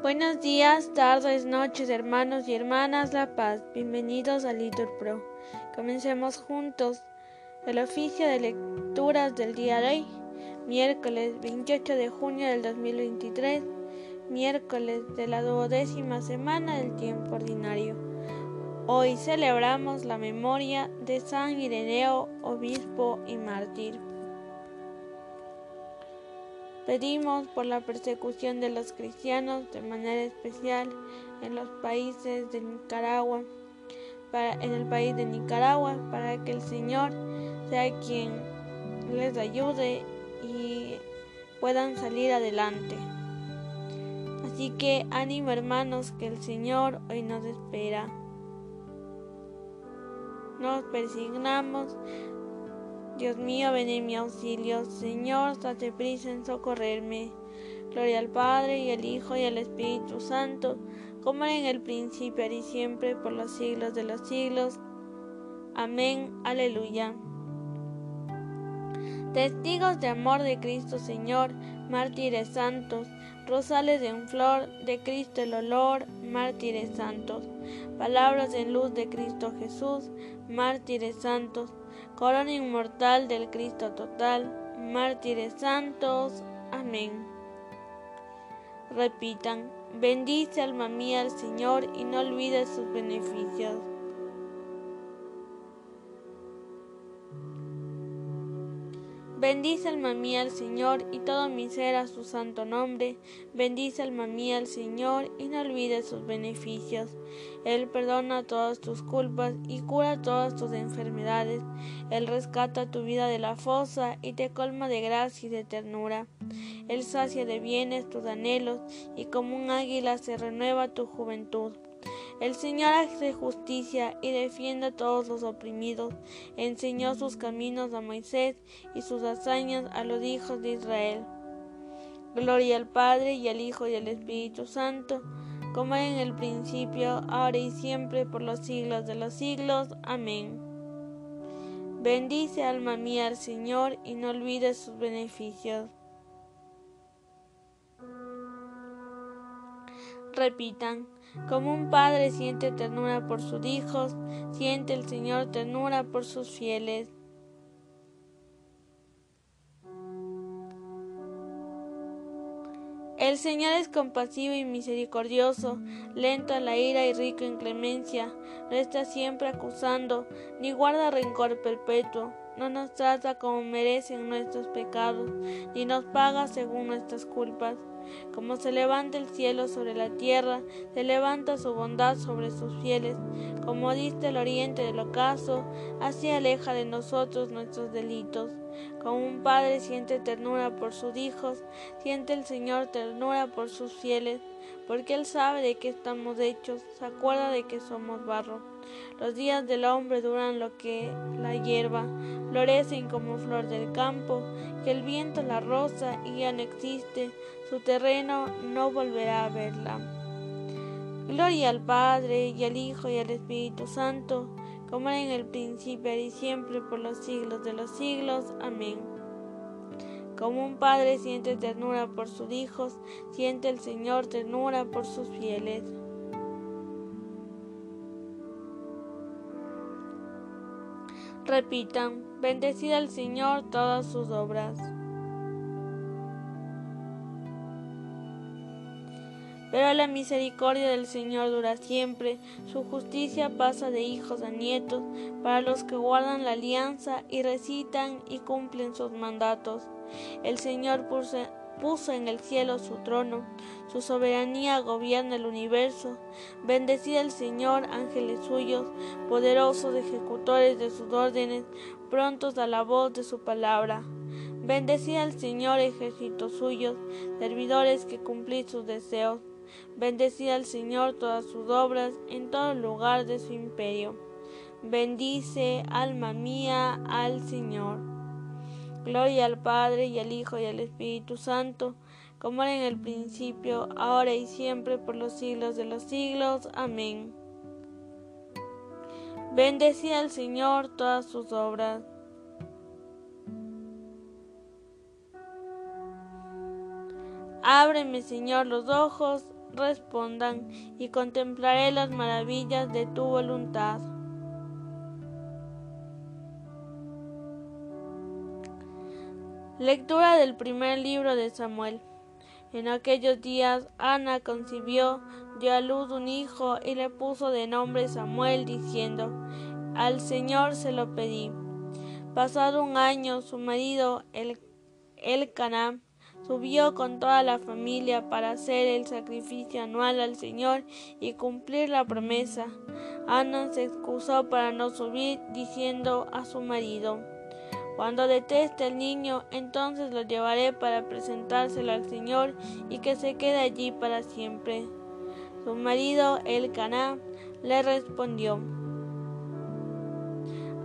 Buenos días, tardes, noches, hermanos y hermanas La Paz. Bienvenidos a Litur Pro. Comencemos juntos el oficio de lecturas del día de hoy, miércoles 28 de junio del 2023, miércoles de la duodécima semana del tiempo ordinario. Hoy celebramos la memoria de San Ireneo, obispo y mártir. Pedimos por la persecución de los cristianos, de manera especial en los países de Nicaragua, en el país de Nicaragua, para que el Señor sea quien les ayude y puedan salir adelante. Así que ánimo hermanos que el Señor hoy nos espera. Nos persignamos Dios mío, ven en mi auxilio. Señor, date prisa en socorrerme. Gloria al Padre, y al Hijo, y al Espíritu Santo, como era en el principio, ahora y siempre, por los siglos de los siglos. Amén. Aleluya. Testigos de amor de Cristo Señor, mártires santos, rosales en flor, de Cristo el olor, mártires santos, palabras en luz de Cristo Jesús, mártires santos, corona inmortal del Cristo total, mártires santos. Amén. Repitan, bendice alma mía al Señor y no olvides sus beneficios. Bendice alma mía al Señor y todo mi ser a su santo nombre. Bendice alma mía al Señor y no olvides sus beneficios. Él perdona todas tus culpas y cura todas tus enfermedades. Él rescata tu vida de la fosa y te colma de gracia y de ternura. Él sacia de bienes tus anhelos y como un águila se renueva tu juventud. El Señor hace justicia y defiende a todos los oprimidos. Enseñó sus caminos a Moisés y sus hazañas a los hijos de Israel. Gloria al Padre y al Hijo y al Espíritu Santo, como en el principio, ahora y siempre, por los siglos de los siglos. Amén. Bendice alma mía al Señor y no olvides sus beneficios. Repitan. Como un padre siente ternura por sus hijos, siente el Señor ternura por sus fieles. El Señor es compasivo y misericordioso, lento a la ira y rico en clemencia, no está siempre acusando, ni guarda rencor perpetuo, no nos trata como merecen nuestros pecados, ni nos paga según nuestras culpas. Como se levanta el cielo sobre la tierra, se levanta su bondad sobre sus fieles. Como diste el oriente del ocaso, así aleja de nosotros nuestros delitos. Como un padre siente ternura por sus hijos, siente el Señor ternura por sus fieles, porque Él sabe de qué estamos hechos, se acuerda de que somos barro. Los días del hombre duran lo que la hierba, florecen como flor del campo, que el viento la roza y ya no existe, su terreno no volverá a verla. Gloria al Padre y al Hijo y al Espíritu Santo, como era en el principio y siempre por los siglos de los siglos. Amén. Como un padre siente ternura por sus hijos, siente el Señor ternura por sus fieles. Repitan, bendecida al Señor todas sus obras. Pero la misericordia del Señor dura siempre, su justicia pasa de hijos a nietos, para los que guardan la alianza y recitan y cumplen sus mandatos. El Señor puso en el cielo su trono, su soberanía gobierna el universo. Bendecida el Señor, ángeles suyos, poderosos ejecutores de sus órdenes, prontos a la voz de su palabra. Bendecida el Señor, ejércitos suyos, servidores que cumplís sus deseos. Bendecida al Señor todas sus obras en todo lugar de su imperio. Bendice, alma mía, al Señor. Gloria al Padre y al Hijo y al Espíritu Santo, como era en el principio, ahora y siempre, por los siglos de los siglos. Amén. Bendecida al Señor todas sus obras. Ábreme, Señor, los ojos respondan, y contemplaré las maravillas de tu voluntad. Lectura del primer libro de Samuel. En aquellos días Ana concibió, dio a luz un hijo y le puso de nombre Samuel, diciendo, Al Señor se lo pedí. Pasado un año, su marido, el, el Caná, subió con toda la familia para hacer el sacrificio anual al Señor y cumplir la promesa. Ana se excusó para no subir, diciendo a su marido, cuando deteste al niño, entonces lo llevaré para presentárselo al Señor y que se quede allí para siempre. Su marido, el Caná, le respondió,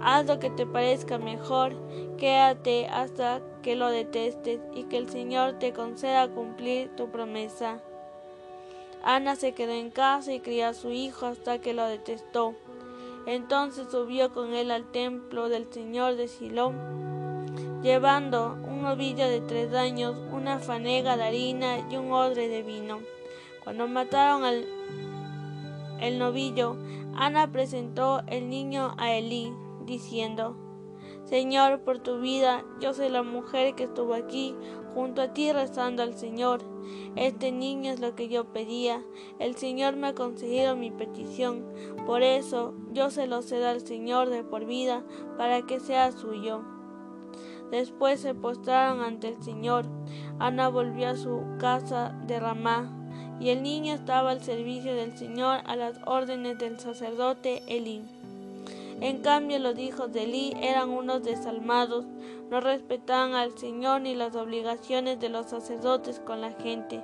Haz lo que te parezca mejor, quédate hasta que lo detestes y que el Señor te conceda cumplir tu promesa. Ana se quedó en casa y crió a su hijo hasta que lo detestó. Entonces subió con él al templo del Señor de Silón, llevando un novillo de tres años, una fanega de harina y un odre de vino. Cuando mataron al el novillo, Ana presentó el niño a Elí, diciendo, Señor, por tu vida, yo soy la mujer que estuvo aquí junto a ti rezando al Señor. Este niño es lo que yo pedía. El Señor me ha concedido mi petición. Por eso yo se lo cedo al Señor de por vida para que sea suyo. Después se postraron ante el Señor. Ana volvió a su casa de Ramá y el niño estaba al servicio del Señor a las órdenes del sacerdote Elí. En cambio los hijos de Elí eran unos desalmados, no respetaban al Señor ni las obligaciones de los sacerdotes con la gente.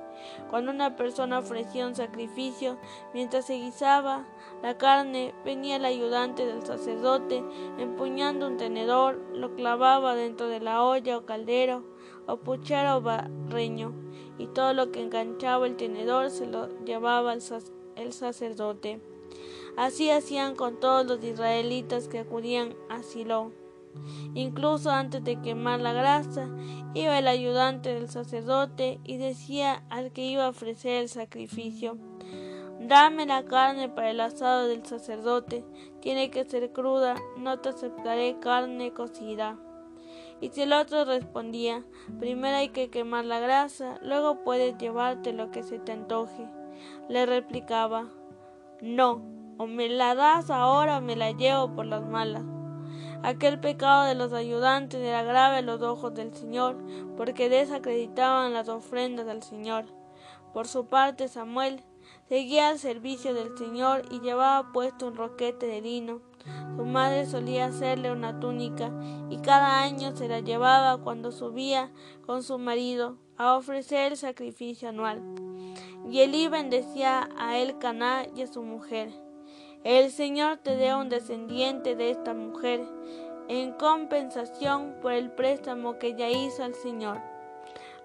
Cuando una persona ofrecía un sacrificio, mientras se guisaba la carne, venía el ayudante del sacerdote, empuñando un tenedor, lo clavaba dentro de la olla o caldero, o puchero o barreño, y todo lo que enganchaba el tenedor se lo llevaba el sacerdote. Así hacían con todos los israelitas que acudían a Silo. Incluso antes de quemar la grasa, iba el ayudante del sacerdote y decía al que iba a ofrecer el sacrificio, Dame la carne para el asado del sacerdote, tiene que ser cruda, no te aceptaré carne cocida. Y si el otro respondía, primero hay que quemar la grasa, luego puedes llevarte lo que se te antoje, le replicaba, no, o me la das ahora me la llevo por las malas. Aquel pecado de los ayudantes era grave a los ojos del Señor, porque desacreditaban las ofrendas al Señor. Por su parte, Samuel seguía al servicio del Señor y llevaba puesto un roquete de lino. Su madre solía hacerle una túnica y cada año se la llevaba cuando subía con su marido a ofrecer el sacrificio anual. Y Elí bendecía a El Caná y a su mujer. El Señor te dé un descendiente de esta mujer en compensación por el préstamo que ya hizo al Señor.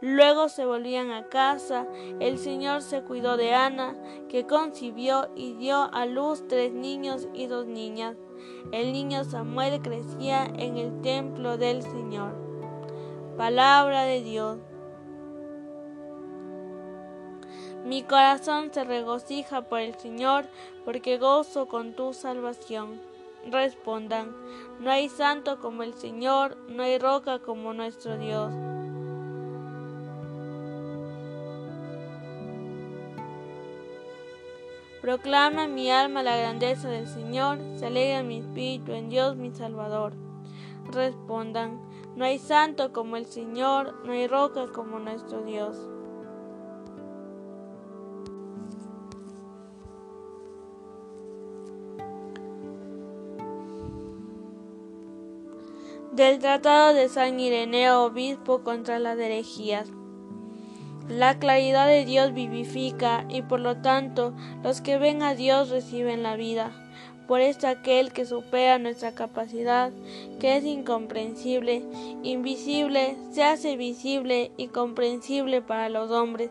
Luego se volvían a casa, el Señor se cuidó de Ana, que concibió y dio a luz tres niños y dos niñas. El niño Samuel crecía en el templo del Señor. Palabra de Dios. Mi corazón se regocija por el Señor, porque gozo con tu salvación. Respondan, no hay santo como el Señor, no hay roca como nuestro Dios. Proclama mi alma la grandeza del Señor, se alegra mi espíritu en Dios mi Salvador. Respondan, no hay santo como el Señor, no hay roca como nuestro Dios. Del Tratado de San Ireneo Obispo contra las herejías. La claridad de Dios vivifica y por lo tanto los que ven a Dios reciben la vida. Por esto aquel que supera nuestra capacidad, que es incomprensible, invisible, se hace visible y comprensible para los hombres,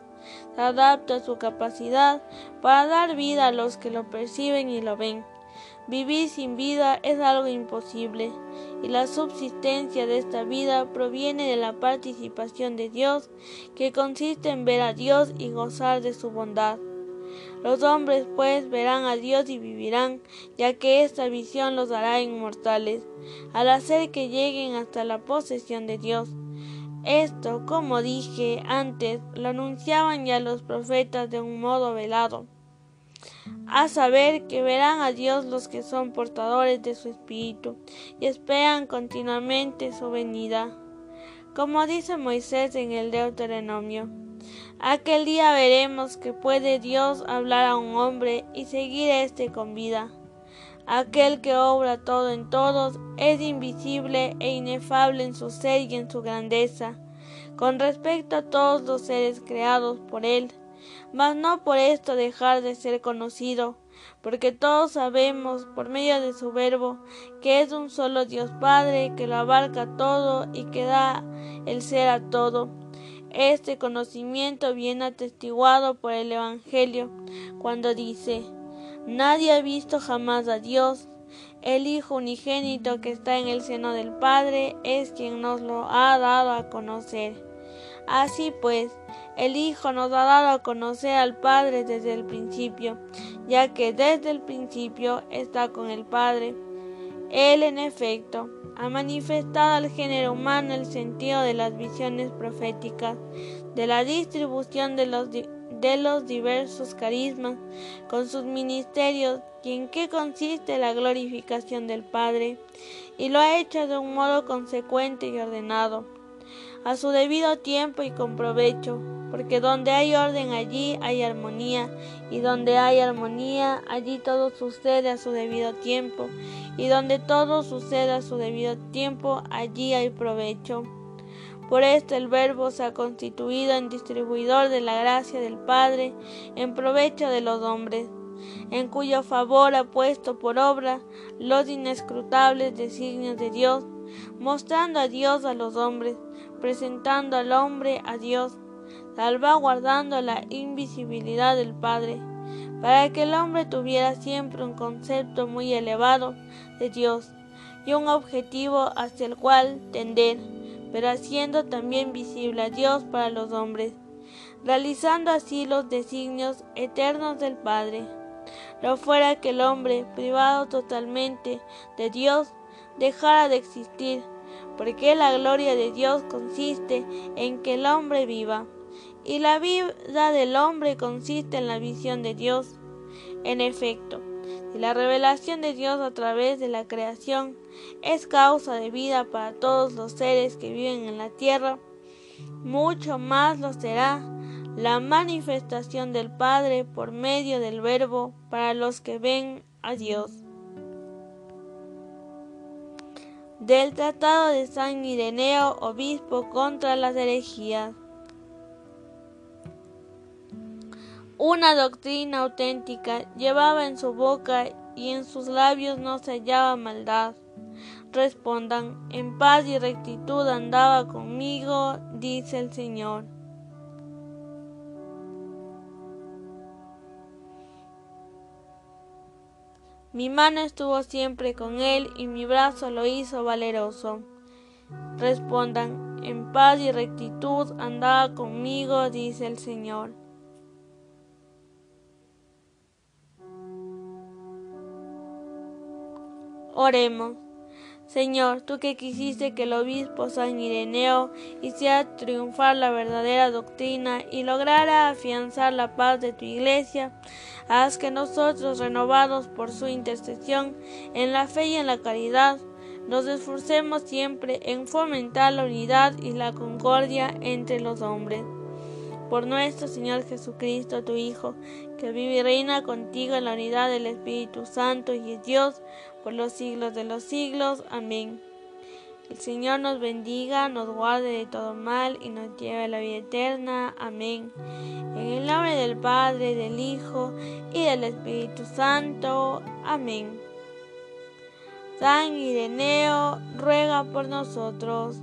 se adapta a su capacidad para dar vida a los que lo perciben y lo ven. Vivir sin vida es algo imposible, y la subsistencia de esta vida proviene de la participación de Dios, que consiste en ver a Dios y gozar de su bondad. Los hombres pues verán a Dios y vivirán, ya que esta visión los hará inmortales, al hacer que lleguen hasta la posesión de Dios. Esto, como dije antes, lo anunciaban ya los profetas de un modo velado a saber que verán a Dios los que son portadores de su espíritu y esperan continuamente su venida. Como dice Moisés en el Deuteronomio, aquel día veremos que puede Dios hablar a un hombre y seguir éste con vida. Aquel que obra todo en todos es invisible e inefable en su ser y en su grandeza, con respecto a todos los seres creados por él mas no por esto dejar de ser conocido, porque todos sabemos por medio de su verbo que es un solo Dios Padre que lo abarca todo y que da el ser a todo. Este conocimiento viene atestiguado por el Evangelio cuando dice, Nadie ha visto jamás a Dios. El Hijo unigénito que está en el seno del Padre es quien nos lo ha dado a conocer. Así pues, el Hijo nos ha dado a conocer al Padre desde el principio, ya que desde el principio está con el Padre. Él, en efecto, ha manifestado al género humano el sentido de las visiones proféticas, de la distribución de los, de los diversos carismas, con sus ministerios y en qué consiste la glorificación del Padre, y lo ha hecho de un modo consecuente y ordenado, a su debido tiempo y con provecho, porque donde hay orden allí hay armonía, y donde hay armonía allí todo sucede a su debido tiempo, y donde todo sucede a su debido tiempo allí hay provecho. Por esto el Verbo se ha constituido en distribuidor de la gracia del Padre en provecho de los hombres, en cuyo favor ha puesto por obra los inescrutables designios de Dios, mostrando a Dios a los hombres, presentando al hombre a Dios salvaguardando la invisibilidad del Padre, para que el hombre tuviera siempre un concepto muy elevado de Dios y un objetivo hacia el cual tender, pero haciendo también visible a Dios para los hombres, realizando así los designios eternos del Padre. No fuera que el hombre, privado totalmente de Dios, dejara de existir, porque la gloria de Dios consiste en que el hombre viva y la vida del hombre consiste en la visión de Dios. En efecto, si la revelación de Dios a través de la creación es causa de vida para todos los seres que viven en la tierra, mucho más lo será la manifestación del Padre por medio del Verbo para los que ven a Dios. Del Tratado de San Ireneo, obispo contra las herejías. Una doctrina auténtica llevaba en su boca y en sus labios no se hallaba maldad. Respondan, en paz y rectitud andaba conmigo, dice el Señor. Mi mano estuvo siempre con él y mi brazo lo hizo valeroso. Respondan, en paz y rectitud andaba conmigo, dice el Señor. Oremos. Señor, tú que quisiste que el obispo San Ireneo hiciera triunfar la verdadera doctrina y lograra afianzar la paz de tu iglesia, haz que nosotros, renovados por su intercesión en la fe y en la caridad, nos esforcemos siempre en fomentar la unidad y la concordia entre los hombres. Por nuestro Señor Jesucristo, tu Hijo, que vive y reina contigo en la unidad del Espíritu Santo y es Dios, por los siglos de los siglos. Amén. El Señor nos bendiga, nos guarde de todo mal y nos lleve a la vida eterna. Amén. En el nombre del Padre, del Hijo y del Espíritu Santo. Amén. San Ireneo, ruega por nosotros.